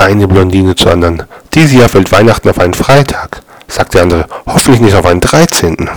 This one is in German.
Eine Blondine zur anderen. Dieses Jahr fällt Weihnachten auf einen Freitag, sagt der andere. Hoffentlich nicht auf einen 13.